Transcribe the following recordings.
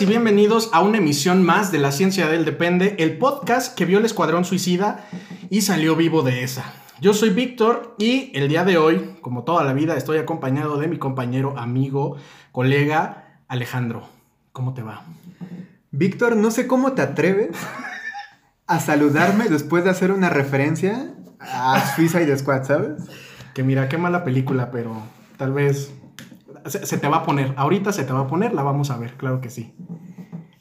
Y bienvenidos a una emisión más de La Ciencia del Depende, el podcast que vio el Escuadrón Suicida y salió vivo de esa. Yo soy Víctor y el día de hoy, como toda la vida, estoy acompañado de mi compañero, amigo, colega Alejandro. ¿Cómo te va? Víctor, no sé cómo te atreves a saludarme después de hacer una referencia a Suicide Squad, ¿sabes? Que mira, qué mala película, pero tal vez se, se te va a poner. Ahorita se te va a poner, la vamos a ver, claro que sí.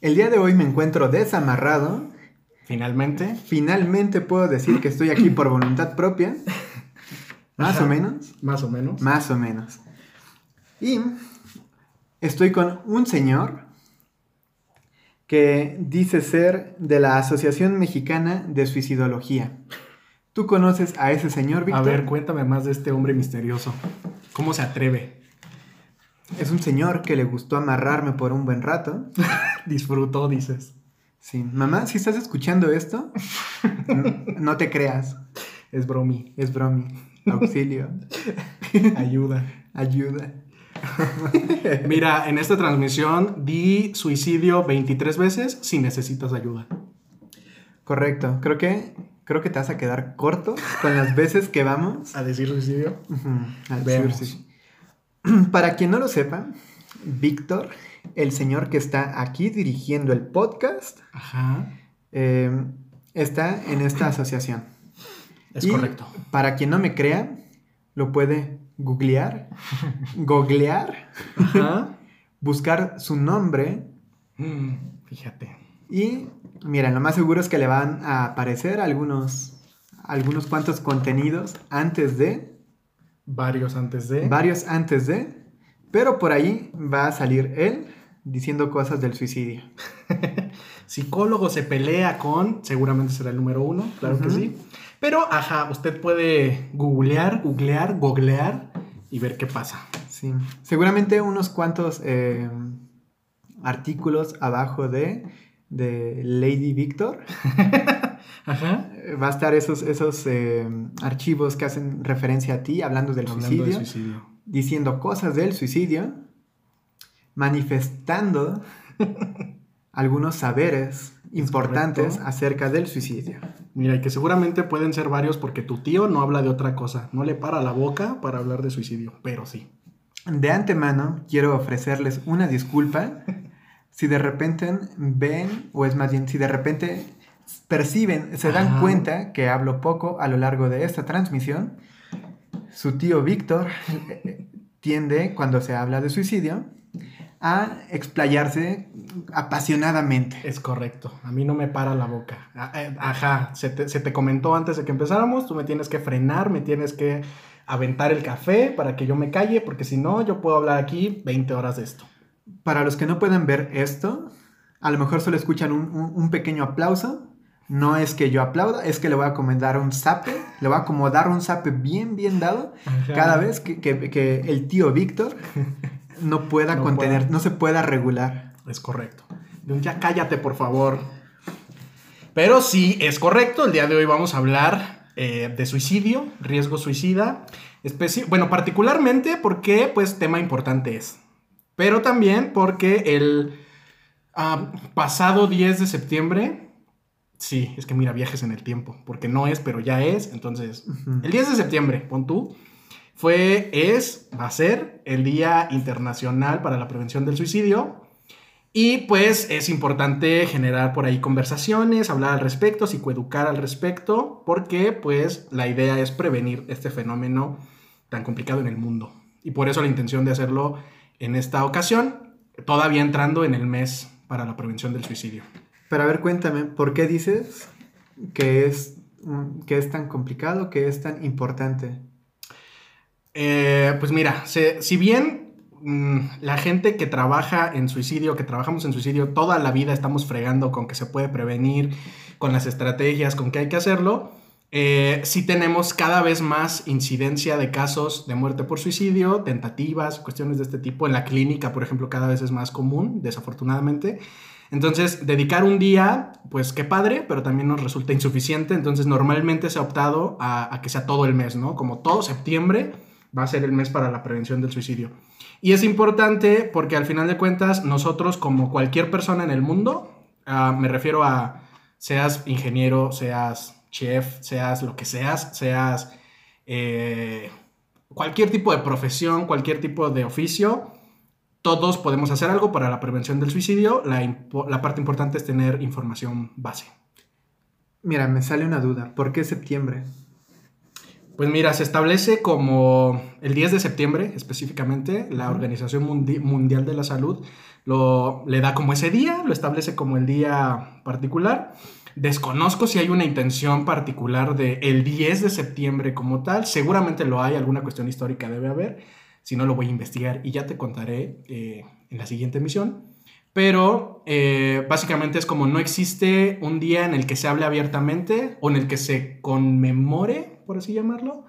El día de hoy me encuentro desamarrado Finalmente. Finalmente puedo decir que estoy aquí por voluntad propia. Más o menos. Más o menos. Más o menos. Y estoy con un señor que dice ser de la Asociación Mexicana de Suicidología. ¿Tú conoces a ese señor, Víctor? A ver, cuéntame más de este hombre misterioso. ¿Cómo se atreve? Es un señor que le gustó amarrarme por un buen rato. Disfrutó, dices. Sí, mamá, si estás escuchando esto, no, te creas. Es bromi. Es bromi. Auxilio. Ayuda. Ayuda. Mira, en esta transmisión di suicidio 23 veces si necesitas ayuda. Correcto. Creo que creo que te vas a quedar corto con las veces que vamos a decir suicidio. a decir suicidio. Para quien no lo sepa, Víctor el señor que está aquí dirigiendo el podcast eh, está en esta asociación. Es correcto. Para quien no me crea, lo puede googlear, googlear, buscar su nombre. Mm, fíjate. Y miren, lo más seguro es que le van a aparecer algunos, algunos cuantos contenidos antes de. Varios antes de. Varios antes de. Pero por ahí va a salir él diciendo cosas del suicidio. Psicólogo se pelea con, seguramente será el número uno, claro que sí. Pero, ajá, usted puede googlear, googlear, googlear y ver qué pasa. Sí, seguramente unos cuantos eh, artículos abajo de, de Lady Victor. Ajá. Va a estar esos, esos eh, archivos que hacen referencia a ti hablando del suicidio, diciendo cosas del suicidio manifestando algunos saberes importantes acerca del suicidio. Mira, y que seguramente pueden ser varios porque tu tío no habla de otra cosa, no le para la boca para hablar de suicidio, pero sí. De antemano quiero ofrecerles una disculpa si de repente ven, o es más bien, si de repente perciben, se dan cuenta que hablo poco a lo largo de esta transmisión. Su tío Víctor eh, tiende, cuando se habla de suicidio, a explayarse apasionadamente. Es correcto, a mí no me para la boca. Eh, ajá, se te, comentó antes de que empezáramos, tú me tienes que frenar, me tienes que aventar el café para que yo me calle, porque si no, yo puedo hablar aquí 20 horas de esto. Para los que no pueden ver esto, a lo mejor solo escuchan un, pequeño aplauso. No es que yo aplauda, es que le voy a comendar un zape, le voy a acomodar un zape bien, bien dado cada vez que, que el tío Víctor no pueda contener, no se pueda regular. Es correcto. Ya cállate, por favor. Pero sí, es correcto. El día de hoy vamos a hablar eh, de suicidio, riesgo suicida. bueno, particularmente porque, pues, tema importante es. Pero también porque el ah, pasado 10 de septiembre, sí, es que mira, viajes en el tiempo, porque no es, pero ya es. Entonces, el 10 de septiembre, pon tú, fue, es, va a ser el Día Internacional para la Prevención del Suicidio. Y pues es importante generar por ahí conversaciones, hablar al respecto, psicoeducar al respecto, porque pues la idea es prevenir este fenómeno tan complicado en el mundo. Y por eso la intención de hacerlo en esta ocasión, todavía entrando en el mes para la prevención del suicidio. Pero a ver, cuéntame, ¿por qué dices que es, que es tan complicado, que es tan importante? Eh, pues mira, si bien mm, la gente que trabaja en suicidio, que trabajamos en suicidio, toda la vida estamos fregando con que se puede prevenir, con las estrategias, con que hay que hacerlo. Eh, sí tenemos cada vez más incidencia de casos de muerte por suicidio, tentativas, cuestiones de este tipo. En la clínica, por ejemplo, cada vez es más común, desafortunadamente. Entonces, dedicar un día, pues qué padre, pero también nos resulta insuficiente. Entonces, normalmente se ha optado a, que sea todo el mes, ¿no? Como todo septiembre va a ser el mes para la prevención del suicidio. Y es importante porque al final de cuentas, nosotros, como cualquier persona en el mundo, ah, me refiero a seas ingeniero, seas chef, seas lo que seas, seas eh, cualquier tipo de profesión, cualquier tipo de oficio, todos podemos hacer algo para la prevención del suicidio. La, parte importante es tener información base. Mira, me sale una duda. ¿Por qué septiembre? Pues mira, se establece como el 10 de septiembre específicamente, la Organización Mundial de la Salud lo, le da como ese día, lo establece como el día particular. Desconozco si hay una intención particular de el 10 de septiembre como tal, seguramente lo hay, alguna cuestión histórica debe haber, si no, lo voy a investigar y ya te contaré eh, en la siguiente emisión. Pero eh, básicamente es como no existe un día en el que se hable abiertamente o en el que se conmemore, por así llamarlo,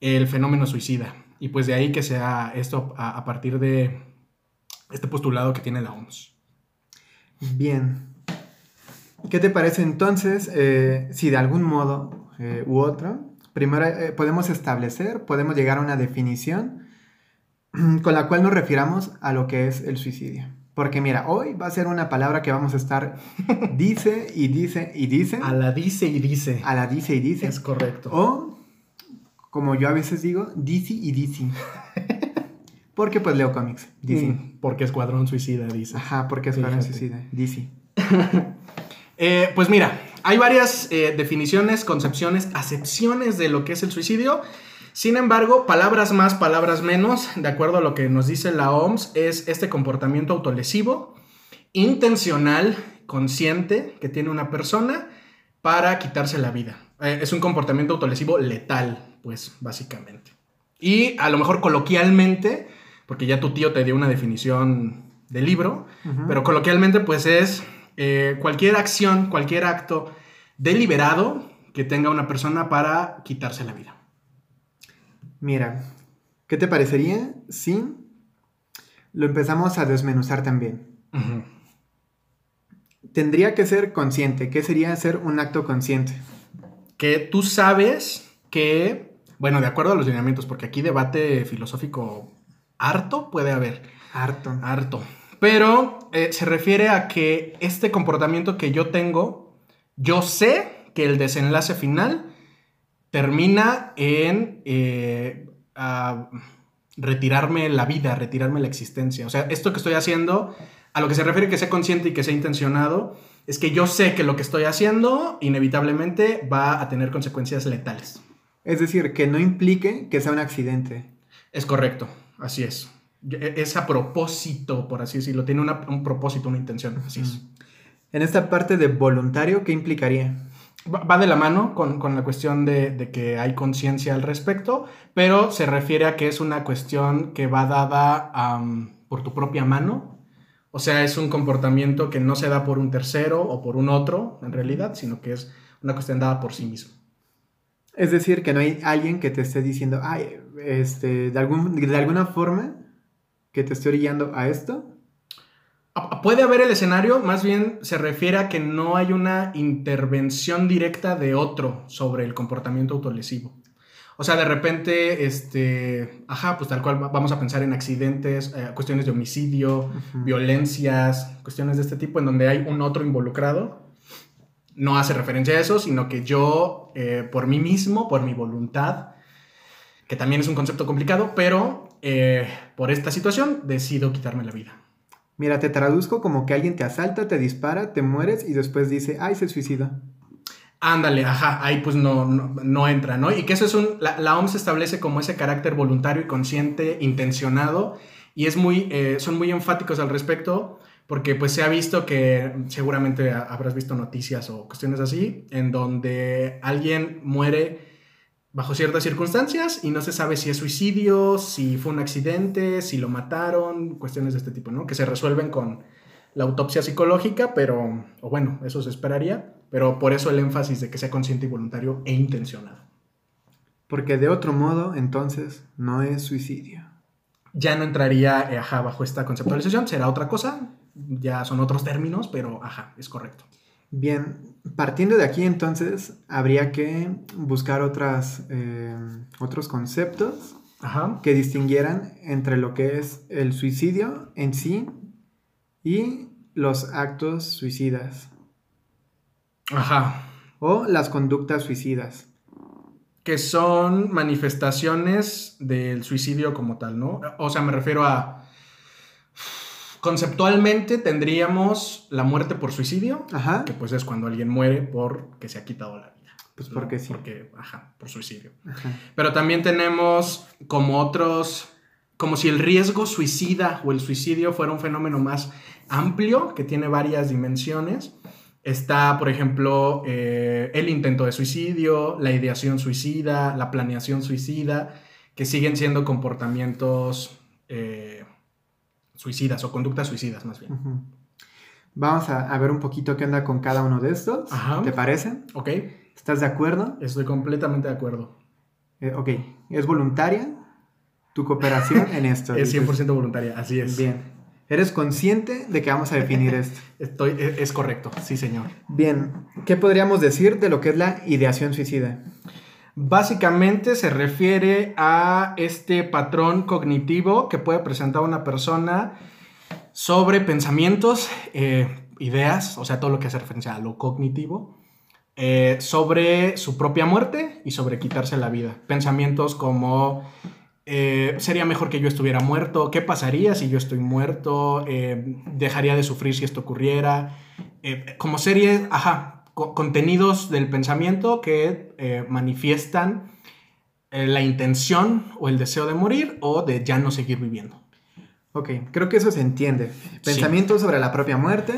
el fenómeno suicida. Y pues de ahí que sea esto a, partir de este postulado que tiene la OMS. Bien. ¿Qué te parece entonces eh, si de algún modo u otro, primero podemos establecer, podemos llegar a una definición con la cual nos refiramos a lo que es el suicidio. Porque mira, hoy va a ser una palabra que vamos a estar dice y dice y dice. A la dice y dice. A la dice y dice. Es correcto. O, como yo a veces digo, dice y dice. Porque pues leo cómics. Dice. Mm, porque Escuadrón Suicida, dice. Ajá, porque Escuadrón Suicida. Dice. Eh, pues mira, hay varias eh, definiciones, concepciones, acepciones de lo que es el suicidio. Sin embargo, palabras más, palabras menos, de acuerdo a lo que nos dice la OMS, es este comportamiento autolesivo, intencional, consciente que tiene una persona para quitarse la vida. Eh, es un comportamiento autolesivo letal, pues básicamente. Y a lo mejor coloquialmente, porque ya tu tío te dio una definición del libro, pero coloquialmente pues es eh, cualquier acción, cualquier acto deliberado que tenga una persona para quitarse la vida. Mira, ¿qué te parecería si lo empezamos a desmenuzar también? Tendría que ser consciente. ¿Qué sería ser un acto consciente? Que tú sabes que, bueno, de acuerdo a los lineamientos, porque aquí debate filosófico harto puede haber. Harto. Harto. Pero eh, se refiere a que este comportamiento que yo tengo, yo sé que el desenlace final termina en eh, retirarme la vida, retirarme la existencia. O sea, esto que estoy haciendo, a lo que se refiere que sea consciente y que sea intencionado, es que yo sé que lo que estoy haciendo inevitablemente va a tener consecuencias letales. Es decir, que no implique que sea un accidente. Es correcto, así es. Es a propósito, por así decirlo. Tiene un propósito, una intención, así es. En esta parte de voluntario, ¿qué implicaría? Va de la mano con, la cuestión de, que hay conciencia al respecto, pero se refiere a que es una cuestión que va dada por tu propia mano. O sea, es un comportamiento que no se da por un tercero o por un otro, en realidad, sino que es una cuestión dada por sí mismo. Es decir, que no hay alguien que te esté diciendo, ay, este, de, algún, de alguna forma que te esté orillando a esto, Puede haber el escenario, más bien se refiere a que no hay una intervención directa de otro sobre el comportamiento autolesivo. O sea, de repente, este, ajá, pues tal cual vamos a pensar en accidentes, eh, cuestiones de homicidio, violencias, cuestiones de este tipo, en donde hay un otro involucrado. No hace referencia a eso, sino que yo, eh, por mí mismo, por mi voluntad, que también es un concepto complicado, pero eh, por esta situación decido quitarme la vida. Mira, te traduzco como que alguien te asalta, te dispara, te mueres y después dice, ay, se suicida. Ándale, ajá, ahí pues no, no, entra, ¿no? Y que eso es un, la, OMS establece como ese carácter voluntario y consciente, intencionado, y es muy, eh, son muy enfáticos al respecto, porque pues se ha visto que seguramente habrás visto noticias o cuestiones así, en donde alguien muere bajo ciertas circunstancias y no se sabe si es suicidio, si fue un accidente, si lo mataron, cuestiones de este tipo, ¿no? Que se resuelven con la autopsia psicológica, pero, o bueno, eso se esperaría, pero por eso el énfasis de que sea consciente y voluntario e intencionado. Porque de otro modo, entonces, no es suicidio. Ya no entraría, eh, ajá, bajo esta conceptualización, será otra cosa, ya son otros términos, pero ajá, es correcto. Bien, partiendo de aquí entonces, habría que buscar otras, eh, otros conceptos que distinguieran entre lo que es el suicidio en sí y los actos suicidas. Ajá. O las conductas suicidas. Que son manifestaciones del suicidio como tal, ¿no? O sea, me refiero a... Conceptualmente tendríamos la muerte por suicidio, Ajá. que pues es cuando alguien muere porque se ha quitado la vida. Pues ¿no? porque sí. Porque, ajá, por suicidio. Ajá. Pero también tenemos como otros, como si el riesgo suicida o el suicidio fuera un fenómeno más amplio, que tiene varias dimensiones. Está, por ejemplo, eh, el intento de suicidio, la ideación suicida, la planeación suicida, que siguen siendo comportamientos eh, suicidas o conductas suicidas más bien. Vamos a, a ver un poquito qué onda con cada uno de estos. Ajá. ¿Te parece? ¿Ok? ¿Estás de acuerdo? Estoy completamente de acuerdo. Eh, ok. ¿Es voluntaria tu cooperación en esto? Es Dices, 100% voluntaria, así es. Bien. ¿Eres consciente de que vamos a definir esto? Estoy, es, es correcto, sí señor. Bien. ¿Qué podríamos decir de lo que es la ideación suicida? Básicamente se refiere a este patrón cognitivo que puede presentar una persona sobre pensamientos, eh, ideas, o sea, todo lo que hace referencia a lo cognitivo, eh, sobre su propia muerte y sobre quitarse la vida. Pensamientos como eh, sería mejor que yo estuviera muerto, qué pasaría si yo estoy muerto, dejaría de sufrir si esto ocurriera, como serie, ajá, co- contenidos del pensamiento que eh, manifiestan eh, la intención o el deseo de morir o de ya no seguir viviendo. Ok, creo que eso se entiende. Pensamientos sobre la propia muerte,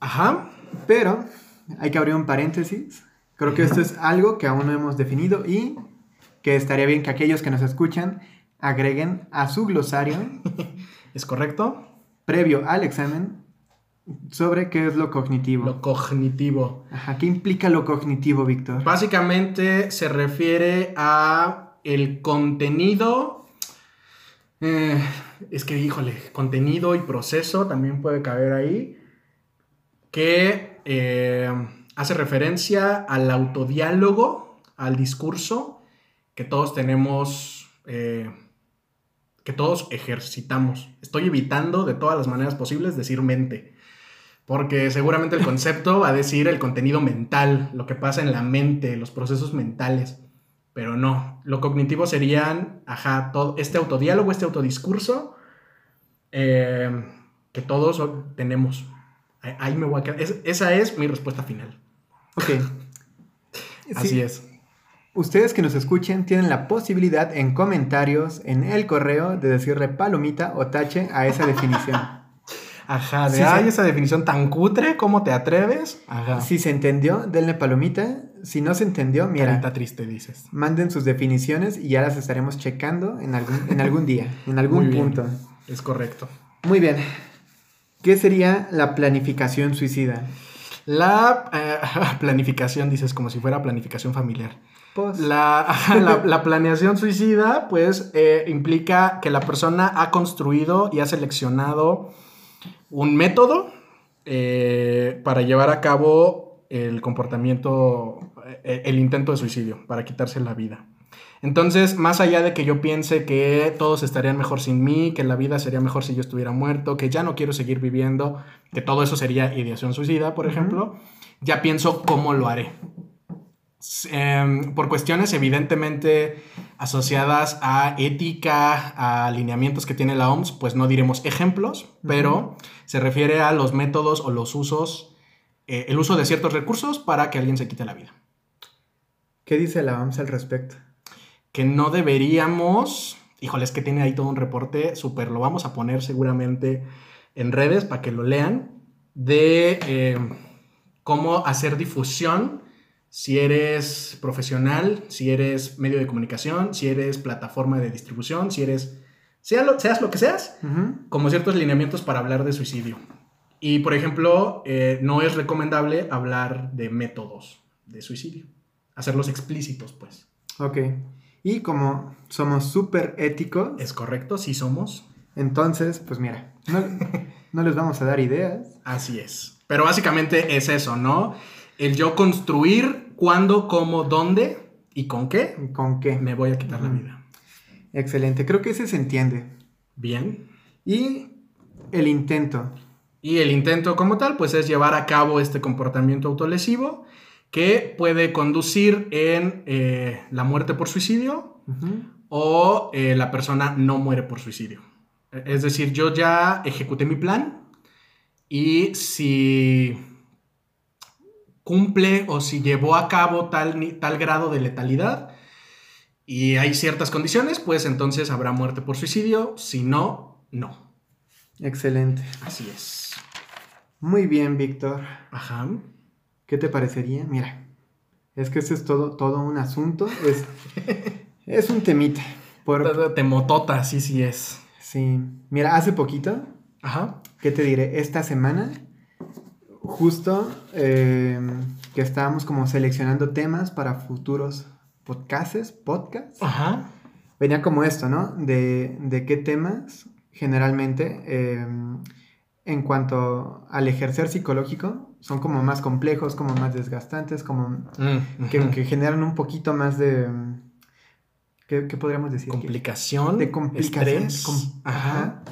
Ajá, pero hay que abrir un paréntesis. Creo que esto es algo que aún no hemos definido y que estaría bien que aquellos que nos escuchan agreguen a su glosario ¿es correcto? previo al examen sobre qué es lo cognitivo. Lo cognitivo. Ajá, ¿qué implica lo cognitivo, Víctor? Básicamente se refiere a el contenido. eh, es que, híjole, contenido y proceso también puede caber ahí. Que eh, hace referencia al autodiálogo, al discurso que todos tenemos, eh, que todos ejercitamos. Estoy evitando de todas las maneras posibles decir mente. Porque seguramente el concepto va a decir el contenido mental, lo que pasa en la mente, los procesos mentales. Pero no, lo cognitivo serían, ajá, todo este autodiálogo, este autodiscurso eh, que todos tenemos. Ahí, me voy a quedar. Es- esa es mi respuesta final. Ok. Así Sí, es. Ustedes que nos escuchen tienen la posibilidad en comentarios, en el correo, de decirle palomita o tache a esa definición. Ajá, de Sí, ay, sí. esa definición tan cutre, ¿cómo te atreves? Ajá. Si se entendió, denle palomita. Si no se entendió, mira, Carita triste, dices. manden sus definiciones y ya las estaremos checando en algún, en algún día, en algún Muy bien. punto. Es correcto. Muy bien. ¿Qué sería la planificación suicida? La eh, planificación, dices, como si fuera planificación familiar. Pues, la- la planeación suicida, pues, eh, implica que la persona ha construido y ha seleccionado un método eh, para llevar a cabo el comportamiento, eh, el intento de suicidio, para quitarse la vida. Entonces, más allá de que yo piense que todos estarían mejor sin mí, que la vida sería mejor si yo estuviera muerto, que ya no quiero seguir viviendo, que todo eso sería ideación suicida, por ejemplo, ya pienso cómo lo haré. Em, por cuestiones evidentemente asociadas a ética, a alineamientos que tiene la OMS, pues no diremos ejemplos, pero se refiere a los métodos o los usos, eh, el uso de ciertos recursos para que alguien se quite la vida. ¿qué dice la OMS al respecto? Que no deberíamos, híjole, es que tiene ahí todo un reporte, súper, lo vamos a poner seguramente en redes para que lo lean, de eh, cómo hacer difusión si eres profesional, si eres medio de comunicación, si eres plataforma de distribución, si eres, sea lo, seas lo que seas, como ciertos lineamientos para hablar de suicidio. Y, por ejemplo, eh, no es recomendable hablar de métodos de suicidio, hacerlos explícitos, pues. Ok. Y como somos súper éticos. Es correcto, sí somos. Entonces, pues mira, no, no les vamos a dar ideas. Así es. Pero básicamente es eso, ¿no? El yo construir cuándo, cómo, dónde y con qué. ¿Con qué? Me voy a quitar la vida. Excelente. Creo que ese se entiende. Bien. Y el intento. Y el intento como tal, pues es llevar a cabo este comportamiento autolesivo que puede conducir en eh, la muerte por suicidio o eh, la persona no muere por suicidio. Es decir, yo ya ejecuté mi plan y si cumple o si llevó a cabo tal, tal grado de letalidad y hay ciertas condiciones, pues entonces habrá muerte por suicidio. Si no, no. Excelente. Así es. Muy bien, Víctor. Ajá. ¿Qué te parecería? Mira, es que ese es todo, todo un asunto. Es, es un temita. Por... Temotota, sí, sí es. Sí. Mira, hace poquito. Ajá. ¿Qué te diré? Esta semana, justo em, que estábamos como seleccionando temas para futuros podcasts, podcasts. Ajá. Venía como esto, ¿no? De, de qué temas generalmente em, en cuanto al ejercer psicológico, son como más complejos, como más desgastantes, como mm, que, generan un poquito más de... ¿Qué, podríamos decir? Complicación. De complicación. Ajá.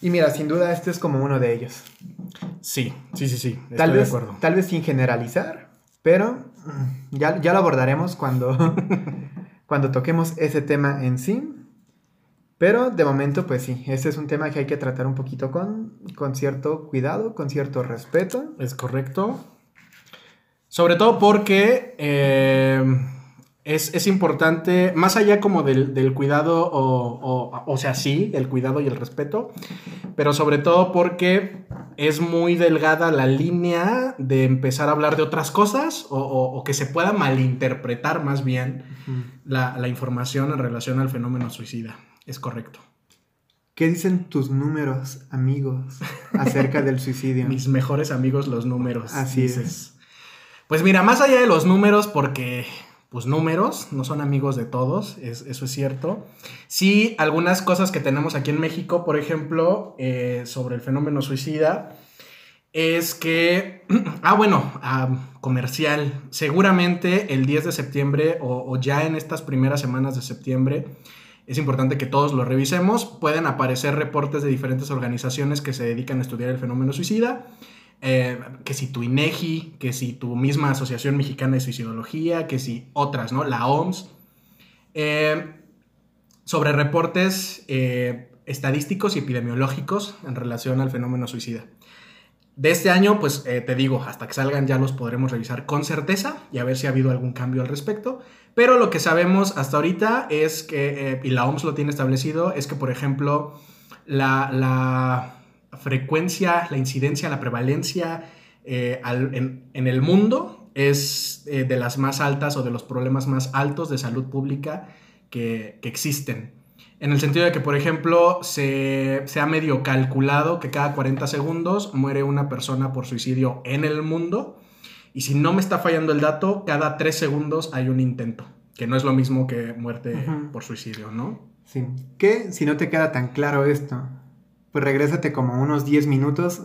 Y mira, sin duda este es como uno de ellos. Sí, sí, sí, sí. tal vez, de acuerdo. Tal vez sin generalizar, pero mm, ya, ya lo abordaremos cuando, cuando toquemos ese tema en sí. Pero de momento, pues sí, ese es un tema que hay que tratar un poquito con, con cierto cuidado, con cierto respeto. Es correcto. Sobre todo porque eh, es, importante, más allá como del, cuidado, o, o, sea, sí, el cuidado y el respeto, pero sobre todo porque es muy delgada la línea de empezar a hablar de otras cosas o, que se pueda malinterpretar más bien la, la información en relación al fenómeno suicida. Es correcto. ¿Qué dicen tus números, amigos, acerca del suicidio? Mis mejores amigos, los números. Así es. Pues mira, más allá de los números, porque pues números, no son amigos de todos, eso es cierto. Sí, algunas cosas que tenemos aquí en México, por ejemplo, eh, sobre el fenómeno suicida, es que, ah, bueno, comercial, seguramente el 10 de septiembre o ya en estas primeras semanas de septiembre, es importante que todos lo revisemos. Pueden aparecer reportes de diferentes organizaciones que se dedican a estudiar el fenómeno suicida. Eh, que si tu INEGI, que si tu misma Asociación Mexicana de Suicidología, que si otras, ¿no? La OMS. Eh, sobre reportes eh, estadísticos y epidemiológicos en relación al fenómeno suicida. De este año, pues te digo, hasta que salgan ya los podremos revisar con certeza y a ver si ha habido algún cambio al respecto. Pero lo que sabemos hasta ahorita es que, y la OMS lo tiene establecido, es que, por ejemplo, la, frecuencia, la incidencia, la prevalencia eh, en, el mundo es eh, de las más altas o de los problemas más altos de salud pública que, existen. En el sentido de que, por ejemplo, se, se, ha medio calculado que cada 40 segundos muere una persona por suicidio en el mundo y si no me está fallando el dato, cada tres segundos hay un intento, que no es lo mismo que muerte por suicidio, ¿no? Sí. Que si no te queda tan claro esto, pues regrésate como unos 10 minutos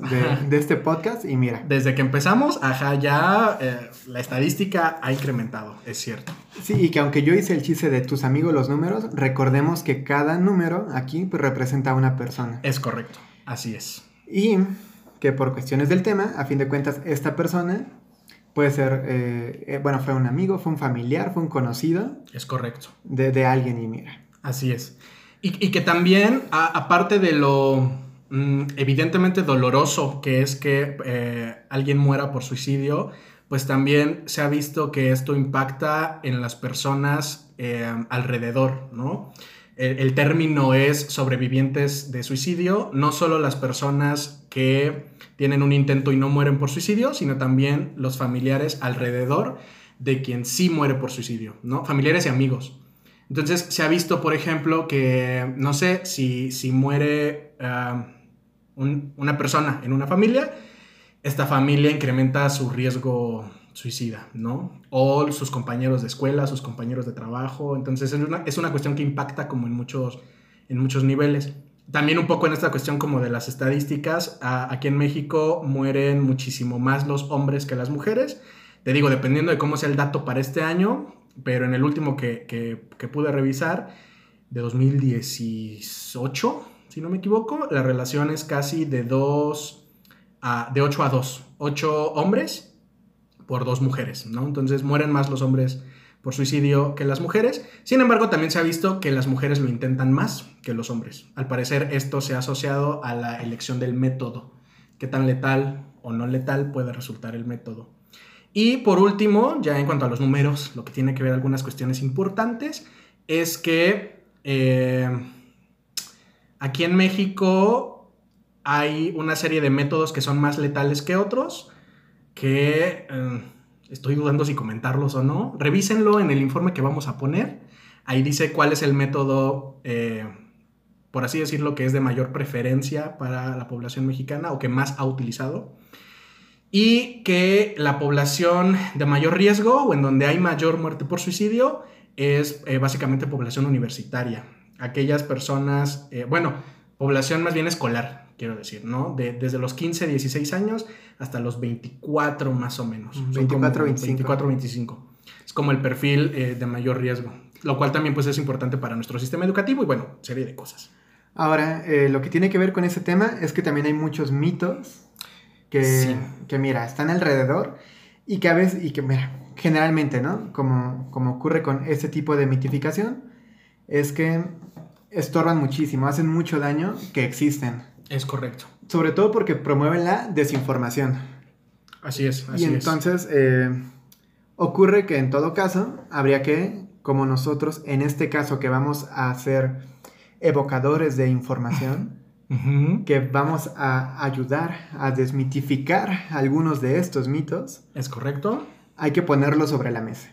de, este podcast y mira. Desde que empezamos, ajá, ya eh, la estadística ha incrementado, es cierto. Sí, y que aunque yo hice el chiste de tus amigos los números, recordemos que cada número aquí pues, representa a una persona. Es correcto, así es. Y que por cuestiones del tema, a fin de cuentas, esta persona Puede ser, eh, eh, bueno, fue un amigo, fue un familiar, fue un conocido. Es correcto. De, alguien y mira. Así es. Y, que también, aparte de lo evidentemente doloroso que es que eh, alguien muera por suicidio, pues también se ha visto que esto impacta en las personas alrededor, ¿no? el término es sobrevivientes de suicidio, no solo las personas que tienen un intento y no mueren por suicidio, sino también los familiares alrededor de quien sí muere por suicidio, ¿no? Familiares y amigos. Entonces se ha visto, por ejemplo, que, no sé, si, si muere una persona en una familia, esta familia incrementa su riesgo suicida, ¿no? O sus compañeros de escuela, sus compañeros de trabajo. Entonces es una, es una cuestión que impacta como en muchos, en muchos niveles. También un poco en esta cuestión como de las estadísticas, aquí en México mueren muchísimo más los hombres que las mujeres. Te digo, dependiendo de cómo sea el dato para este año, pero en el último que, que, pude revisar, de 2018, si no me equivoco, la relación es casi de 2 a, de 8 a 2. 8 hombres por 2 mujeres, ¿no? Entonces mueren más los hombres por suicidio que las mujeres. Sin embargo, también se ha visto que las mujeres lo intentan más que los hombres. Al parecer, esto se ha asociado a la elección del método. Qué tan letal o no letal puede resultar el método. Y por último, ya en cuanto a los números, lo que tiene que ver algunas cuestiones importantes es que eh, aquí en México hay una serie de métodos que son más letales que otros, que... Eh, estoy dudando si comentarlos o no. Revísenlo en el informe que vamos a poner. Ahí dice cuál es el método, eh, por así decirlo, que es de mayor preferencia para la población mexicana o que más ha utilizado. Y que la población de mayor riesgo o en donde hay mayor muerte por suicidio es eh, básicamente población universitaria. Aquellas personas, eh, bueno, población más bien escolar, quiero decir, ¿no? desde los 15, 16 años hasta los 24 más o menos. 24, 25. 24, 25. Es como el perfil eh, de mayor riesgo, lo cual también pues es importante para nuestro sistema educativo y bueno, serie de cosas. Ahora, eh, lo que tiene que ver con ese tema es que también hay muchos mitos que, que mira, están alrededor y que a veces, y que mira, generalmente, ¿no? Como, como ocurre con ese tipo de mitificación, es que estorban muchísimo, hacen mucho daño que existen. Es correcto. Sobre todo porque promueven la desinformación. Así es, así y entonces eh, ocurre que en todo caso habría que, como nosotros, en este caso que vamos a ser evocadores de información, que vamos a ayudar a desmitificar algunos de estos mitos. Es correcto. Hay que ponerlo sobre la mesa.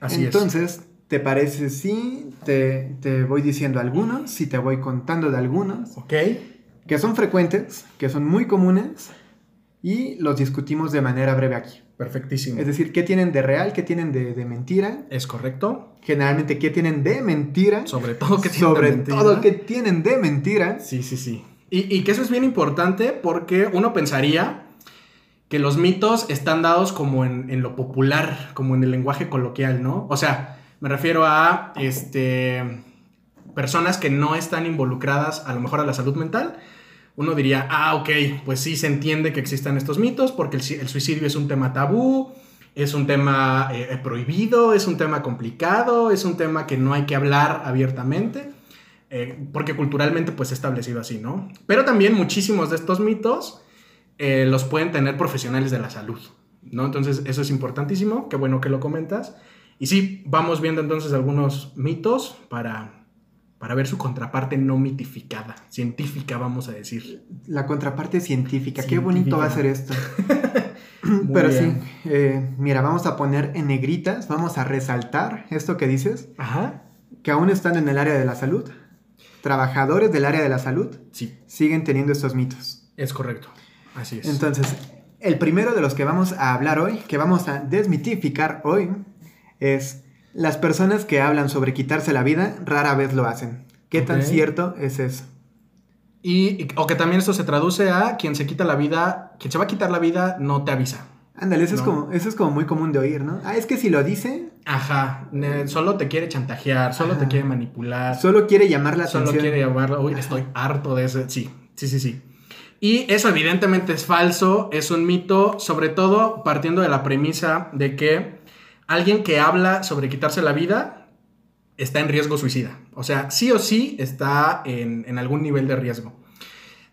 Así entonces, ¿te parece si te, te voy diciendo algunos, si te voy contando de algunos? Ok que son frecuentes, que son muy comunes y los discutimos de manera breve aquí. Perfectísimo. Es decir, ¿qué tienen de real? ¿Qué tienen de, mentira? Es correcto. Generalmente, ¿qué tienen de mentira? Sobre todo, ¿qué tienen Sobre de mentira? todo, ¿qué tienen de mentira? Sí, sí, sí. Y, y que eso es bien importante porque uno pensaría que los mitos están dados como en, en, lo popular, como en el lenguaje coloquial, ¿no? O sea, me refiero a este, personas que no están involucradas a lo mejor a la salud mental, uno diría, ah, ok, pues sí se entiende que existan estos mitos porque el, suicidio es un tema tabú, es un tema eh, prohibido, es un tema complicado, es un tema que no hay que hablar abiertamente, eh, porque culturalmente pues establecido así, ¿no? Pero también muchísimos de estos mitos eh, los pueden tener profesionales de la salud, ¿no? Entonces eso es importantísimo, qué bueno que lo comentas. Y sí, vamos viendo entonces algunos mitos para para ver su contraparte no mitificada, científica, vamos a decir. La contraparte científica, qué bonito va a ser esto. Pero sí, eh, mira, vamos a poner en negritas, vamos a resaltar esto que dices, Ajá. que aún están en el área de la salud, trabajadores del área de la salud, sí. siguen teniendo estos mitos. Es correcto, así es. Entonces, el primero de los que vamos a hablar hoy, que vamos a desmitificar hoy, es las personas que hablan sobre quitarse la vida rara vez lo hacen. ¿Qué tan cierto es eso? Y, o que también esto se traduce a quien se quita la vida, quien se va a quitar la vida no te avisa. Ándale, eso, es como, eso es como muy común de oír, ¿no? Ah, es que si lo dice... Ajá, solo te quiere chantajear, solo te quiere manipular. Solo quiere llamar la atención. Solo quiere llamarla, uy, estoy harto de eso. Sí, sí, sí, sí. Y eso evidentemente es falso, es un mito, sobre todo partiendo de la premisa de que alguien que habla sobre quitarse la vida está en riesgo suicida. O sea, sí o sí está en, algún nivel de riesgo.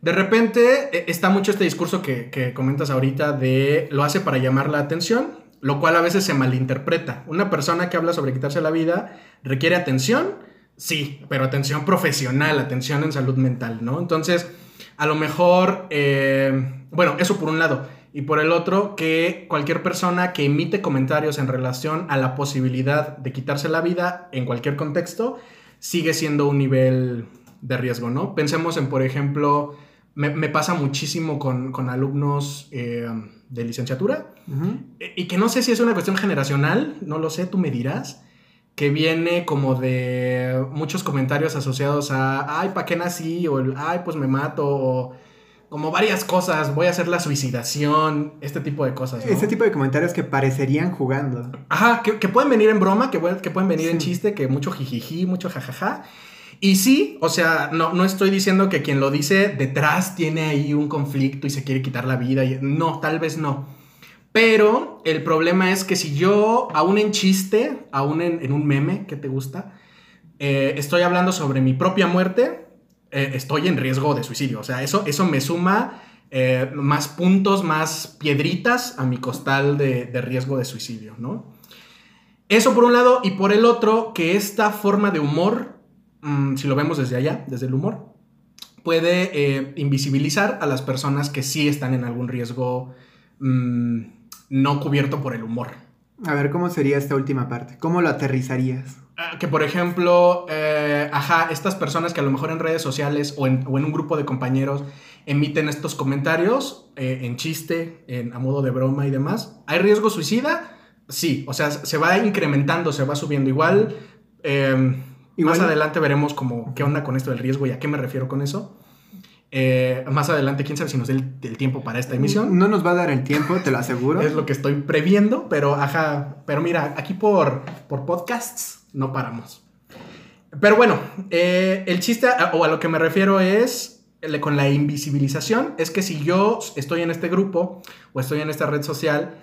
De repente e, está mucho este discurso que, comentas ahorita de lo hace para llamar la atención, lo cual a veces se malinterpreta. Una persona que habla sobre quitarse la vida requiere atención, sí, pero atención profesional, atención en salud mental, ¿no? Entonces, a lo mejor, eh, bueno, eso por un lado. Y por el otro, que cualquier persona que emite comentarios en relación a la posibilidad de quitarse la vida en cualquier contexto, sigue siendo un nivel de riesgo, ¿no? Pensemos en, por ejemplo, me, pasa muchísimo con, alumnos eh, de licenciatura, y que no sé si es una cuestión generacional, no lo sé, tú me dirás, que viene como de muchos comentarios asociados a, ay, ¿para qué nací? O el, ay, pues me mato, o como varias cosas, voy a hacer la suicidación, este tipo de cosas. Este tipo de comentarios que parecerían jugando. Ajá, que, pueden venir en broma, que, que pueden venir en chiste, que mucho jijiji, mucho jajaja. Y sí, o sea, no, no estoy diciendo que quien lo dice detrás tiene ahí un conflicto y se quiere quitar la vida. no, tal vez no. Pero el problema es que si yo, aún en chiste, aún en, un meme que te gusta, eh, estoy hablando sobre mi propia muerte, eh, estoy en riesgo de suicidio. O sea, eso, eso me suma eh, más puntos, más piedritas a mi costal de, riesgo de suicidio, ¿no? Eso por un lado, y por el otro, que esta forma de humor, mm, si lo vemos desde allá, desde el humor, puede eh, invisibilizar a las personas que sí están en algún riesgo mm, no cubierto por el humor. A ver, ¿cómo sería esta última parte? ¿Cómo lo aterrizarías? Que por ejemplo, eh, ajá, estas personas que a lo mejor en redes sociales o en, un grupo de compañeros emiten estos comentarios eh, en chiste, en, a modo de broma y demás. ¿Hay riesgo suicida? Sí, o sea, se va incrementando, se va subiendo. Igual, em, más adelante veremos como qué onda con esto del riesgo y a qué me refiero con eso. Eh, más adelante, quién sabe si nos dé el, tiempo para esta emisión. No nos va a dar el tiempo, te lo aseguro. es lo que estoy previendo, pero ajá. Pero mira, aquí por, por podcasts no paramos. Pero bueno, eh, el chiste, o a lo que me refiero es, con la invisibilización, es que si yo estoy en este grupo o estoy en esta red social,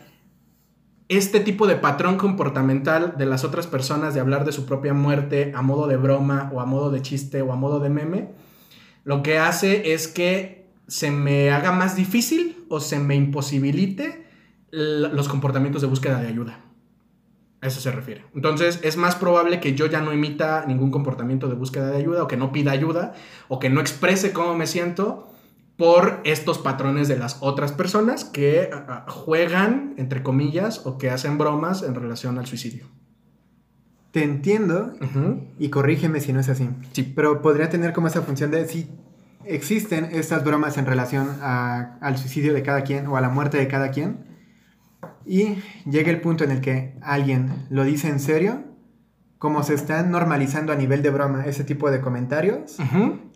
este tipo de patrón comportamental de las otras personas de hablar de su propia muerte a modo de broma o a modo de chiste o a modo de meme, lo que hace es que se me haga más difícil o se me imposibilite los comportamientos de búsqueda de ayuda. A eso se refiere. Entonces, es más probable que yo ya no imita ningún comportamiento de búsqueda de ayuda o que no pida ayuda o que no exprese cómo me siento por estos patrones de las otras personas que juegan, entre comillas, o que hacen bromas en relación al suicidio. Te entiendo y corrígeme si no es así. Sí. Pero podría tener como esa función de si existen estas bromas en relación al suicidio de cada quien o a la muerte de cada quien y llega el punto en el que alguien lo dice en serio, como se están normalizando a nivel de broma ese tipo de comentarios,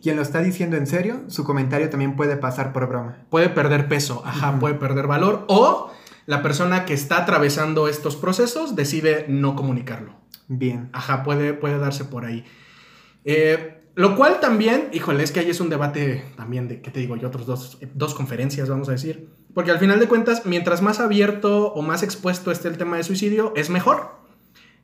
quien lo está diciendo en serio, su comentario también puede pasar por broma. Puede perder peso, ajá, puede perder valor, o la persona que está atravesando estos procesos decide no comunicarlo. Bien. Ajá, puede, puede darse por ahí. Eh, lo cual también, híjole, es que ahí es un debate también de, ¿qué te digo yo? Otros dos, dos conferencias, vamos a decir. Porque al final de cuentas, mientras más abierto o más expuesto esté el tema de suicidio, es mejor.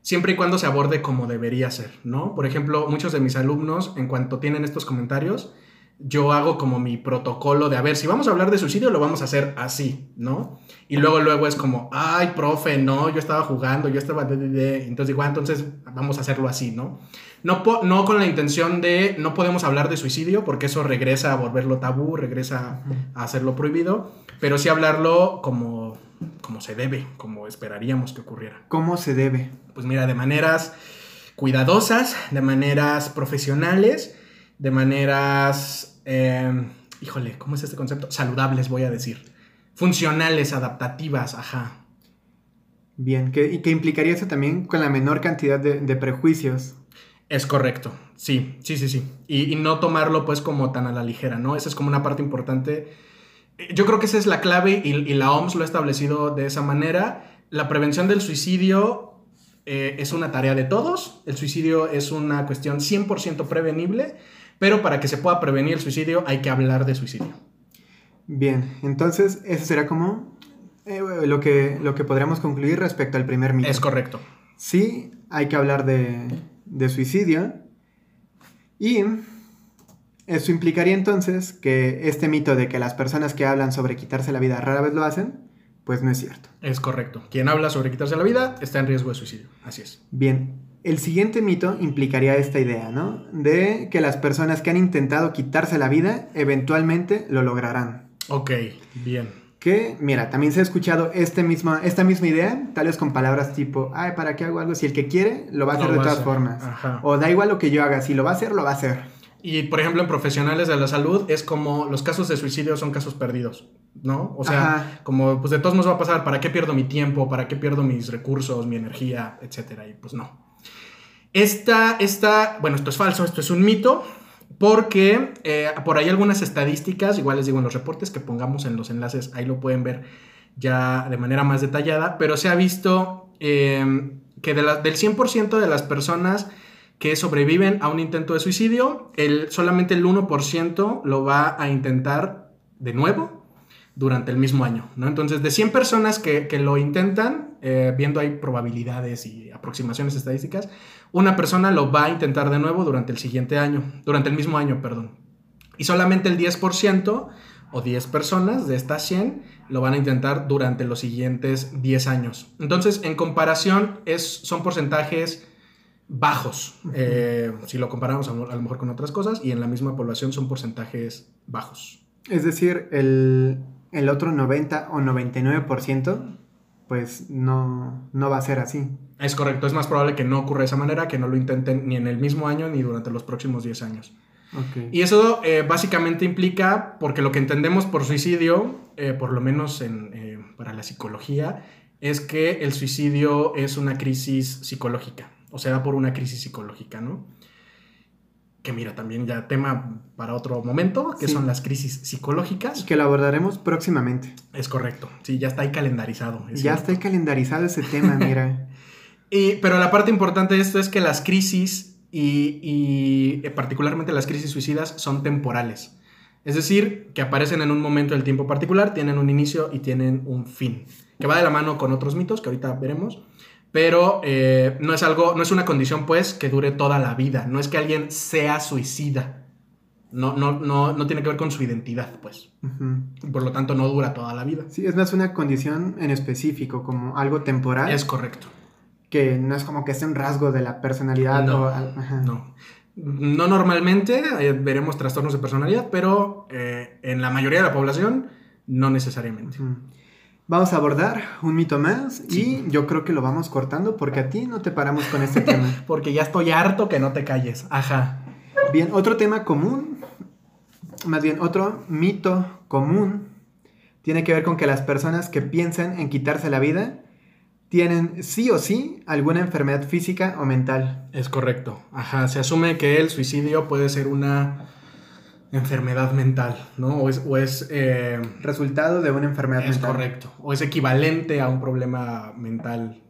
Siempre y cuando se aborde como debería ser, ¿no? Por ejemplo, muchos de mis alumnos, en cuanto tienen estos comentarios, yo hago como mi protocolo de, a ver, si vamos a hablar de suicidio, lo vamos a hacer así, ¿no? Y luego, luego es como, ay, profe, no, yo estaba jugando, yo estaba... Entonces digo, ah, entonces vamos a hacerlo así, ¿no? No, no con la intención de, no podemos hablar de suicidio, porque eso regresa a volverlo tabú, regresa a hacerlo prohibido, pero sí hablarlo como, como se debe, como esperaríamos que ocurriera. ¿Cómo se debe? Pues mira, de maneras cuidadosas, de maneras profesionales, de maneras, eh, híjole, ¿cómo es este concepto? Saludables, voy a decir. Funcionales, adaptativas, ajá. Bien, y que implicaría eso también con la menor cantidad de, prejuicios. Es correcto, sí, sí, sí, sí. Y, no tomarlo pues como tan a la ligera, ¿no? Esa es como una parte importante. Yo creo que esa es la clave y, la OMS lo ha establecido de esa manera. La prevención del suicidio eh, es una tarea de todos. El suicidio es una cuestión 100% prevenible pero para que se pueda prevenir el suicidio hay que hablar de suicidio. Bien, entonces eso será como eh, lo, que, lo que podríamos concluir respecto al primer mito. Es correcto. Sí, hay que hablar de, de suicidio. Y eso implicaría entonces que este mito de que las personas que hablan sobre quitarse la vida rara vez lo hacen, pues no es cierto. Es correcto. Quien habla sobre quitarse la vida está en riesgo de suicidio. Así es. Bien, el siguiente mito implicaría esta idea, ¿no? De que las personas que han intentado quitarse la vida eventualmente lo lograrán. Ok, bien. Que, mira, también se ha escuchado este mismo, esta misma idea, tal vez con palabras tipo, ay, ¿para qué hago algo? Si el que quiere, lo va a hacer de todas formas. Ajá. O da igual lo que yo haga, si lo va a hacer, lo va a hacer. Y por ejemplo, en profesionales de la salud es como los casos de suicidio son casos perdidos, ¿no? O sea, Ajá. como pues de todos modos va a pasar, ¿para qué pierdo mi tiempo? ¿Para qué pierdo mis recursos, mi energía, etcétera? Y pues no. Esta, esta, bueno, esto es falso, esto es un mito, porque eh, por ahí algunas estadísticas, igual les digo en los reportes que pongamos en los enlaces, ahí lo pueden ver ya de manera más detallada, pero se ha visto eh, que del 100% de las personas que sobreviven a un intento de suicidio, el, solamente el 1% lo va a intentar de nuevo durante el mismo año, ¿no? Entonces, de 100 personas que, que lo intentan, eh, viendo ahí probabilidades y aproximaciones estadísticas, una persona lo va a intentar de nuevo durante el siguiente año, durante el mismo año, perdón. Y solamente el 10% o 10 personas de estas 100 lo van a intentar durante los siguientes 10 años. Entonces, en comparación, es, son porcentajes bajos, eh, si lo comparamos a, a lo mejor con otras cosas, y en la misma población son porcentajes bajos. Es decir, el, el otro 90 o 99%, pues no, no va a ser así. Es correcto, es más probable que no ocurra de esa manera, que no lo intenten ni en el mismo año ni durante los próximos 10 años. Ok. Y eso eh, básicamente implica, porque lo que entendemos por suicidio, eh, por lo menos en, eh, para la psicología, es que el suicidio es una crisis psicológica, o sea, por una crisis psicológica, ¿no? Que mira, también ya tema para otro momento, que Sí. son las crisis psicológicas. Que lo abordaremos próximamente. Es correcto, sí, ya está ahí calendarizado. es Ya cierto. está ahí calendarizado ese tema, mira. Y, pero la parte importante de esto es que las crisis y, y, eh, particularmente las crisis suicidas son temporales. Es decir, que aparecen en un momento del tiempo particular, tienen un inicio y tienen un fin. Que va de la mano con otros mitos que ahorita veremos. Pero eh, no es algo, no es una condición pues que dure toda la vida. No es que alguien sea suicida. No, no, no, no tiene que ver con su identidad, pues. Por lo tanto, no dura toda la vida. Sí, es más una condición en específico, como algo temporal, Es correcto. que no es como que sea un rasgo de la personalidad No, o... al- ajá. No. No normalmente eh, veremos trastornos de personalidad, pero eh, en la mayoría de la población no necesariamente. Ujú. Vamos a abordar un mito más Sí. y yo creo que lo vamos cortando porque a ti no te paramos con este tema. Porque ya estoy harto que no te calles. Ajá. Bien, otro tema común, más bien otro mito común, tiene que ver con que las personas que piensan en quitarse la vida tienen sí o sí alguna enfermedad física o mental. Es correcto. Ajá. Se asume que el suicidio puede ser una enfermedad mental, ¿no? O es, o es, eh, Resultado de una enfermedad es mental. correcto. O es equivalente a un problema mental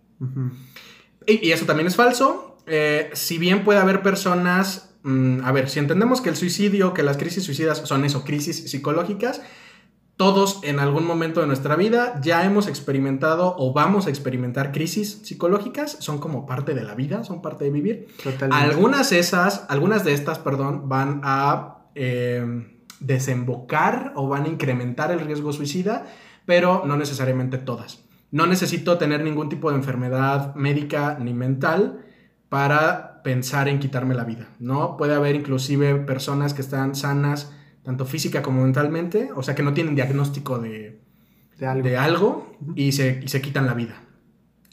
y eso también es falso. Eh, si bien puede haber personas, mm, a ver, si entendemos que el suicidio, que las crisis suicidas son eso, crisis psicológicas, todos en algún momento de nuestra vida ya hemos experimentado o vamos a experimentar crisis psicológicas, son como parte de la vida, son parte de vivir. Totalmente. Algunas esas, algunas de estas, perdón, van a eh, desembocar o van a incrementar el riesgo suicida, pero no necesariamente todas. No necesito tener ningún tipo de enfermedad médica ni mental para pensar en quitarme la vida, ¿no? Puede haber inclusive personas que están sanas, tanto física como mentalmente, o sea, que no tienen diagnóstico de, de algo. de algo y se, y se quitan la vida.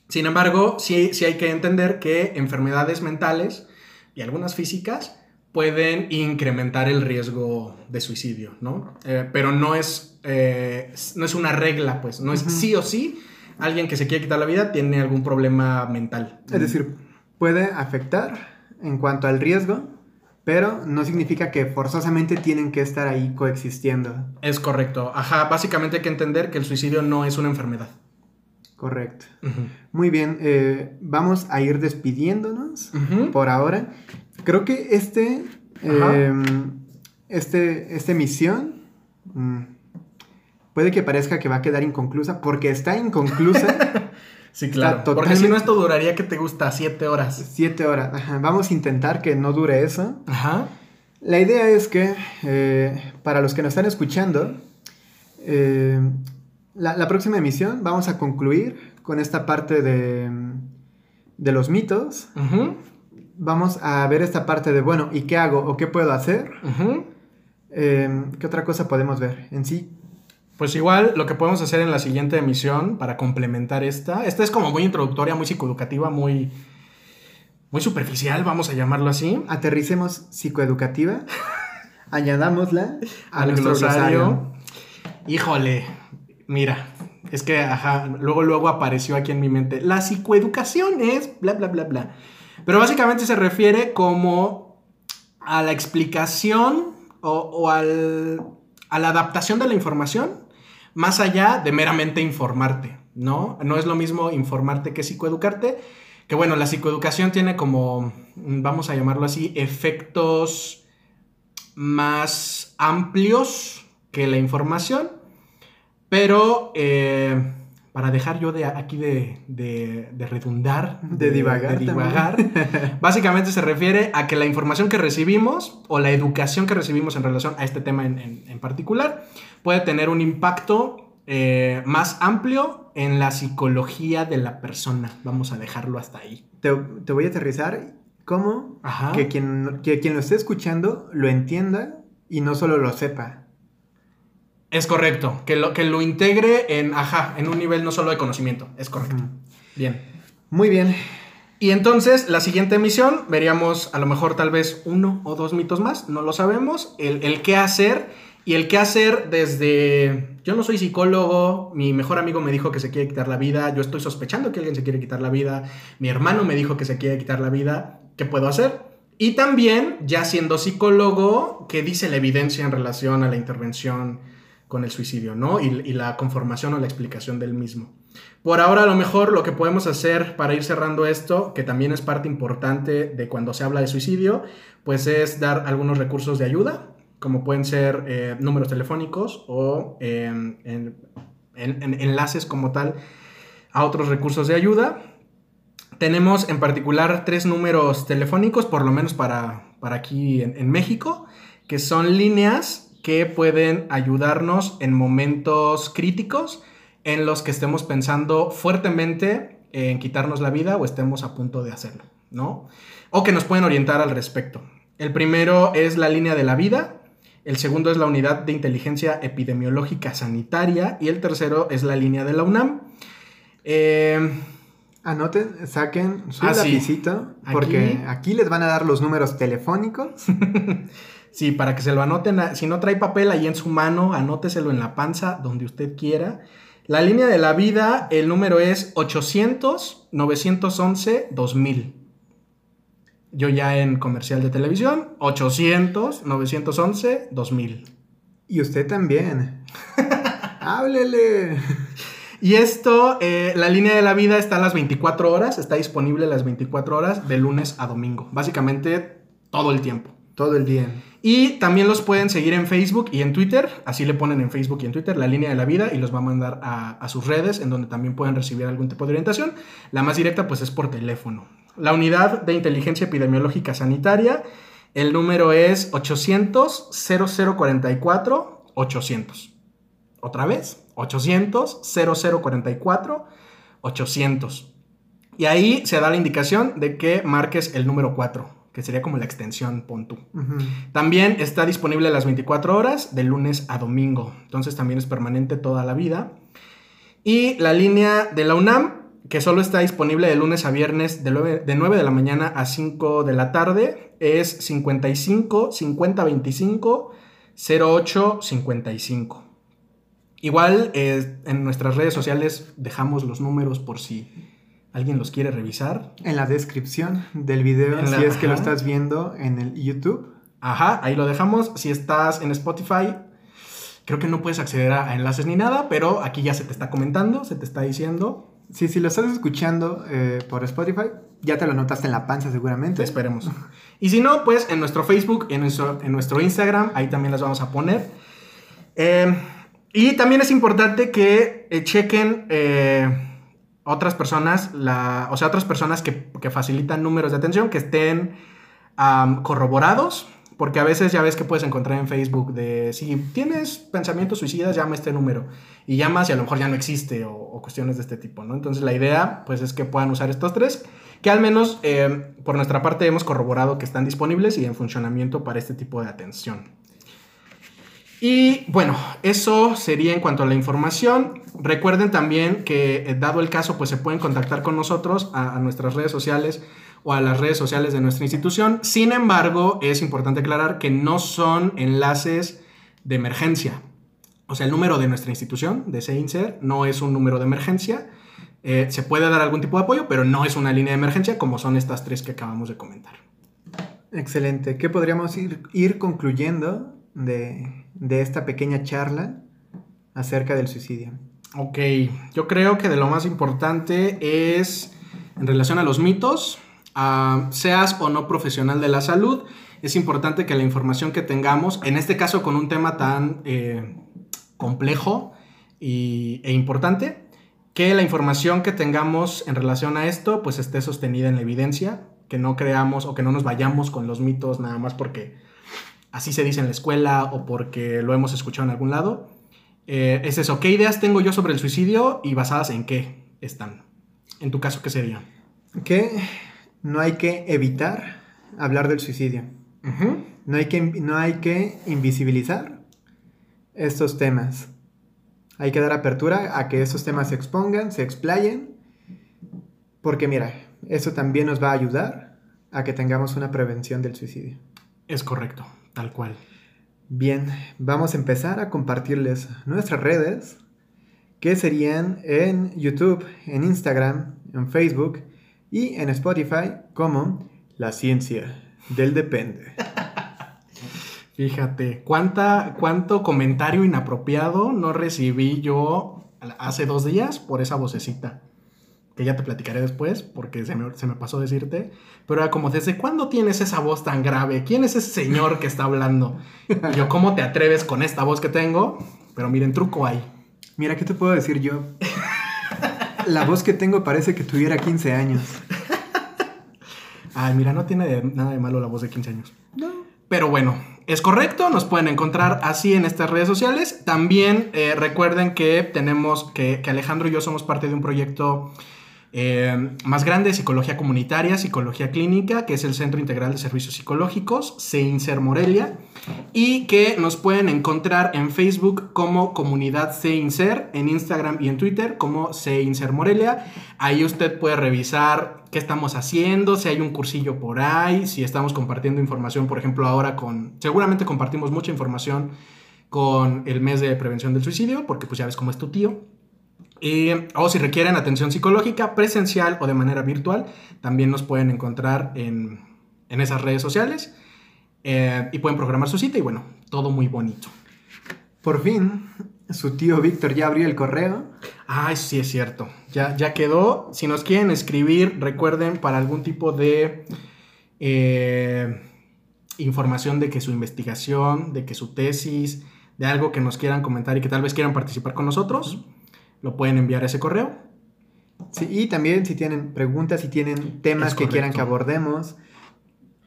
Sin embargo, sí, sí hay que entender que enfermedades mentales y algunas físicas pueden incrementar el riesgo de suicidio, ¿no? Eh, pero no es, eh, no es una regla, pues, no es sí o sí alguien que se quiere quitar la vida tiene algún problema mental. Es decir, puede afectar en cuanto al riesgo, pero no significa que forzosamente tienen que estar ahí coexistiendo. Es correcto. Ajá, básicamente hay que entender que el suicidio no es una enfermedad. Correcto. Muy bien, eh, vamos a ir despidiéndonos por ahora. Creo que este, eh, este, esta emisión mm, puede que parezca que va a quedar inconclusa porque está inconclusa Sí, claro. Porque si no, esto duraría, que te gusta? Siete horas. siete horas. Ajá, Vamos a intentar que no dure eso. Ajá. La idea es que eh, para los que nos están escuchando, eh, la, la próxima emisión vamos a concluir con esta parte de, de los mitos. Ujú. Vamos a ver esta parte de, bueno, ¿y qué hago o qué puedo hacer? Eh, ¿Qué otra cosa podemos ver? En sí, Pues igual lo que podemos hacer en la siguiente emisión para complementar esta, esta es como muy introductoria, muy psicoeducativa, muy, muy superficial, vamos a llamarlo así. Aterricemos psicoeducativa, añadámosla a Al nuestro glosario. glosario. Híjole, mira, es que, ajá, luego, luego apareció aquí en mi mente, la psicoeducación es bla, bla, bla, bla. Pero básicamente se refiere como a la explicación o, al- a la adaptación de la información más allá de meramente informarte, ¿no? No es lo mismo informarte que psicoeducarte, que bueno, la psicoeducación tiene como, mm, vamos a llamarlo así, efectos más amplios que la información, pero eh, para dejar yo de aquí de, de- de redundar, De divagar de divagar, básicamente se refiere a que la información que recibimos o la educación que recibimos en relación a este tema en, en- en particular puede tener un impacto eh, más amplio en la psicología de la persona. Vamos a dejarlo hasta ahí. Te, te voy a aterrizar cómo Ajá. que quien, que quien lo esté escuchando lo entienda y no solo lo sepa. Es correcto, que lo, que lo integre en, ajá, en un nivel no solo de conocimiento. Es correcto. Bien. Muy bien. Y entonces, la siguiente emisión, veríamos a lo mejor tal vez uno o dos mitos más, no lo sabemos, el, el qué hacer y el qué hacer desde, yo no soy psicólogo, mi mejor amigo me dijo que se quiere quitar la vida, yo estoy sospechando que alguien se quiere quitar la vida, mi hermano me dijo que se quiere quitar la vida, ¿qué puedo hacer? Y también, ya siendo psicólogo, ¿qué dice la evidencia en relación a la intervención con el suicidio, ¿no? Y, la conformación o la explicación del mismo. Por ahora, a lo mejor lo que podemos hacer para ir cerrando esto, que también es parte importante de cuando se habla de suicidio, pues es dar algunos recursos de ayuda, como pueden ser eh, números telefónicos o eh, en- en- en- enlaces como tal a otros recursos de ayuda. Tenemos en particular tres números telefónicos, por lo menos para, para aquí en México, que son líneas que pueden ayudarnos en momentos críticos en los que estemos pensando fuertemente en quitarnos la vida o estemos a punto de hacerlo, ¿no? O que nos pueden orientar al respecto. El primero es la línea de la vida, el segundo es la unidad de inteligencia epidemiológica sanitaria y el tercero es la línea de la UNAM. Eh, Anoten, saquen su Ah, sí. porque Aquí. aquí. les van a dar los números telefónicos. Sí, para que se lo anoten. a- Si no trae papel ahí en su mano, anóteselo en la panza, donde usted quiera. La línea de la vida, el número es 800-911-2000. Yo ya en comercial de televisión, 800-911-2000. Y usted también. Háblele. Y esto, eh, la línea de la vida está a las 24 horas, está disponible las 24 horas de lunes a domingo. Básicamente todo el tiempo. Todo el día. Y también los pueden seguir en Facebook y en Twitter. Así le ponen en Facebook y en Twitter la línea de la vida y los va a mandar a, sus redes en donde también pueden recibir algún tipo de orientación. La más directa pues es por teléfono. La unidad de inteligencia epidemiológica sanitaria, el número es 800-0044-800. Otra vez, 800-0044-800. Y ahí se da la indicación de que marques el número 4, que sería como la extensión, pon tú. Ujú. También está disponible a las 24 horas, de lunes a domingo. Entonces también es permanente toda la vida. Y la línea de la UNAM, que solo está disponible de lunes a viernes de 9 de, 9 de la mañana a 5 de la tarde, es 55 50 25 08 55. Igual eh, en nuestras redes sociales dejamos los números por si alguien los quiere revisar. En la descripción del video, la- si es que lo estás viendo en el YouTube. Ajá, ahí lo dejamos. Si estás en Spotify, creo que no puedes acceder a, enlaces ni nada, pero aquí ya se te está comentando, se te está diciendo. Sí, si lo estás escuchando eh, por Spotify, ya te lo notaste en la panza seguramente. Te esperemos. Y si no, pues en nuestro Facebook, en nuestro, en nuestro Instagram, ahí también las vamos a poner. Eh, y también es importante que eh, chequen otras personas, la, o sea, otras personas que, que facilitan números de atención, que estén corroborados, porque a veces ya ves que puedes encontrar en Facebook de si tienes pensamientos suicidas, llama a este número. Y llamas y a lo mejor ya no existe o, o cuestiones de este tipo, ¿no? Entonces la idea, pues, es que puedan usar estos tres, que al menos eh, por nuestra parte hemos corroborado que están disponibles y en funcionamiento para este tipo de atención. Y bueno, eso sería en cuanto a la información. Recuerden también que, eh, dado el caso, pues se pueden contactar con nosotros a, nuestras redes sociales o a las redes sociales de nuestra institución. Sin embargo, es importante aclarar que no son enlaces de emergencia. O sea, el número de nuestra institución, de SEINSER, no es un número de emergencia. Eh, se puede dar algún tipo de apoyo, pero no es una línea de emergencia como son estas tres que acabamos de comentar. Excelente. ¿Qué podríamos ir, ir concluyendo de, de esta pequeña charla acerca del suicidio? Ok, yo creo que de lo más importante es en relación a los mitos, seas o no profesional de la salud, es importante que la información que tengamos, en este caso con un tema tan eh, complejo y, e importante, que la información que tengamos en relación a esto pues esté sostenida en la evidencia, que no creamos o que no nos vayamos con los mitos nada más porque así se dice en la escuela o porque lo hemos escuchado en algún lado. Eh, es eso, ¿qué ideas tengo yo sobre el suicidio y basadas en qué están? En tu caso, ¿qué sería? Que no hay que evitar hablar del suicidio. No hay que, no hay que invisibilizar estos temas. Hay que dar apertura a que esos temas se expongan, se explayen, porque mira, eso también nos va a ayudar a que tengamos una prevención del suicidio. Es correcto, tal cual. Bien, vamos a empezar a compartirles nuestras redes, que serían en YouTube, en Instagram, en Facebook y en Spotify como La Ciencia del Depende. Fíjate, ¿cuánta, cuánto comentario inapropiado no recibí yo hace dos días por esa vocecita. Que ya te platicaré después, porque se me, se me pasó decirte. Pero era como, ¿desde cuándo tienes esa voz tan grave? ¿Quién es ese señor que está hablando? Y yo, ¿cómo te atreves con esta voz que tengo? Pero miren, truco hay. Mira, ¿qué te puedo decir yo? La voz que tengo parece que tuviera 15 años. Ay, mira, no tiene de- nada de malo la voz de 15 años. Pero bueno, es correcto, nos pueden encontrar así en estas redes sociales. También eh, recuerden que tenemos, que, que Alejandro y yo somos parte de un proyecto eh, más grande de psicología comunitaria, psicología clínica, que es el Centro Integral de Servicios Psicológicos, CEINSER Morelia, y que nos pueden encontrar en Facebook como Comunidad CEINSER, en Instagram y en Twitter como CEINSER Morelia. Ahí usted puede revisar qué estamos haciendo, si hay un cursillo por ahí, si estamos compartiendo información, por ejemplo, ahora con... Seguramente compartimos mucha información con el mes de prevención del suicidio, porque pues ya ves cómo es tu tío. O si requieren atención psicológica presencial o de manera virtual, también nos pueden encontrar en, en esas redes sociales eh, y pueden programar su cita y bueno, todo muy bonito. Por fin, su tío Víctor ya abrió el correo. Ay, sí es cierto, ya, ya quedó. Si nos quieren escribir, recuerden para algún tipo de eh, información de que su investigación, de que su tesis, de algo que nos quieran comentar y que tal vez quieran participar con nosotros, lo pueden enviar a ese correo. Sí, y también si tienen preguntas, si tienen temas que quieran que abordemos.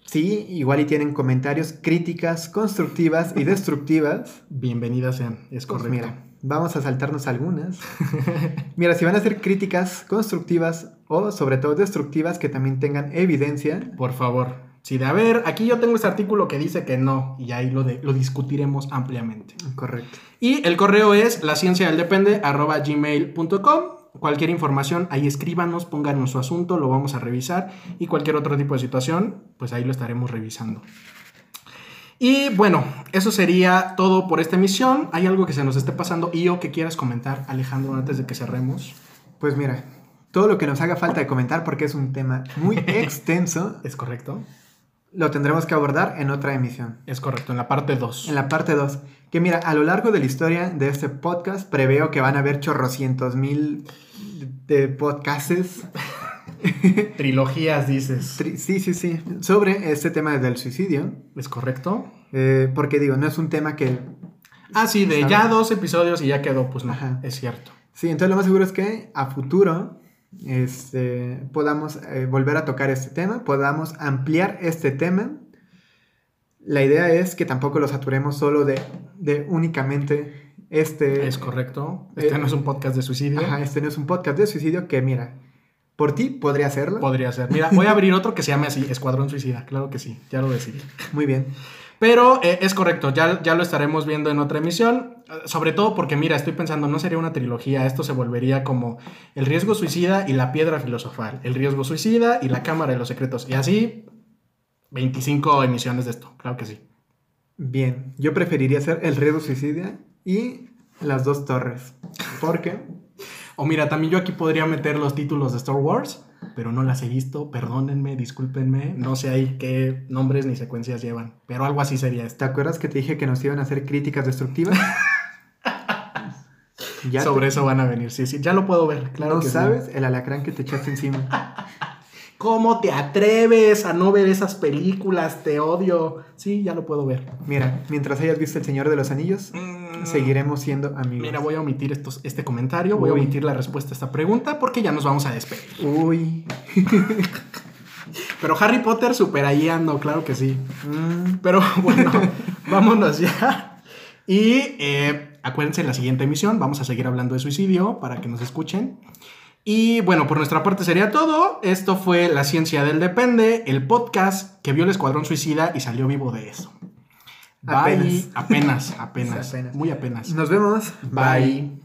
Sí, igual y tienen comentarios, críticas constructivas y destructivas. Bienvenidas sean, es Pues correcto. mira, vamos a saltarnos algunas. mira, si van a ser críticas constructivas o sobre todo destructivas que también tengan evidencia, Por favor. Sí, de a ver, aquí yo tengo este artículo que dice que no, y ahí lo, de- lo discutiremos ampliamente. correcto. Y el correo es la ciencia del depende arroba gmail.com. Cualquier información, ahí escríbanos, pónganos su asunto, lo vamos a revisar. Y cualquier otro tipo de situación, pues ahí lo estaremos revisando. Y bueno, eso sería todo por esta emisión. ¿Hay algo que se nos esté pasando y o que quieras comentar, Alejandro, antes de que cerremos? Pues mira, todo lo que nos haga falta de comentar porque es un tema muy extenso, ¿Es correcto? Lo tendremos que abordar en otra emisión. Es correcto, en la parte 2. En la parte 2. Que mira, a lo largo de la historia de este podcast, preveo que van a haber chorrocientos mil de podcasts. Trilogías, dices. Tri- Sí, sí, sí. Sobre este tema del suicidio. ¿Es correcto? Eh, porque digo, no es un tema que. Ah, sí, de ya dos episodios y ya quedó, pues no, Ajá. es cierto. Sí, entonces lo más seguro es que a futuro este, podamos eh, volver a tocar este tema, podamos ampliar este tema. La idea es que tampoco lo saturemos solo de, de únicamente este. Es correcto. Este Eh, no es un podcast de suicidio. Ajá, este no es un podcast de suicidio que, mira, por ti podría hacerlo. Podría ser. Mira, voy a abrir otro que se llame así, Escuadrón Suicida. Claro que sí, ya lo decidí. Muy bien. Pero eh, es correcto, ya, ya lo estaremos viendo en otra emisión. eh, Sobre todo porque, mira, estoy pensando, no sería una trilogía, esto se volvería como El riesgo suicida y la piedra filosofal, El riesgo suicida y la cámara de los secretos. Y así, 25 emisiones de esto, claro que sí. Bien, yo preferiría hacer el riesgo suicida y las dos torres. Porque O mira, también yo aquí podría meter los títulos de Star Wars, pero no las he visto, perdónenme, discúlpenme, no sé ahí qué nombres ni secuencias llevan, pero algo así sería ¿te acuerdas que te dije que nos iban a hacer críticas destructivas? ya Sobre te- eso van a venir, sí, sí, ya lo puedo ver, claro no que sí. sabes el alacrán que te echaste encima. ¿Cómo te atreves a no ver esas películas? Te odio. Sí, ya lo puedo ver. Mira, mientras hayas visto El Señor de los Anillos, seguiremos siendo amigos. Mm. Mira, voy a omitir estos, este comentario, voy a omitir la respuesta a esta pregunta porque ya nos vamos a despedir. Uy. Pero Harry Potter super ahí ando, claro que sí. Mm, Pero bueno, vámonos ya. Y eh, acuérdense, en la siguiente emisión vamos a seguir hablando de suicidio para que nos escuchen. Y bueno, por nuestra parte sería todo. Esto fue La Ciencia del Depende, el podcast que vio el Escuadrón Suicida y salió vivo de eso. Bye. Apenas. Apenas, apenas. Apenas. Muy apenas. Nos vemos. Bye.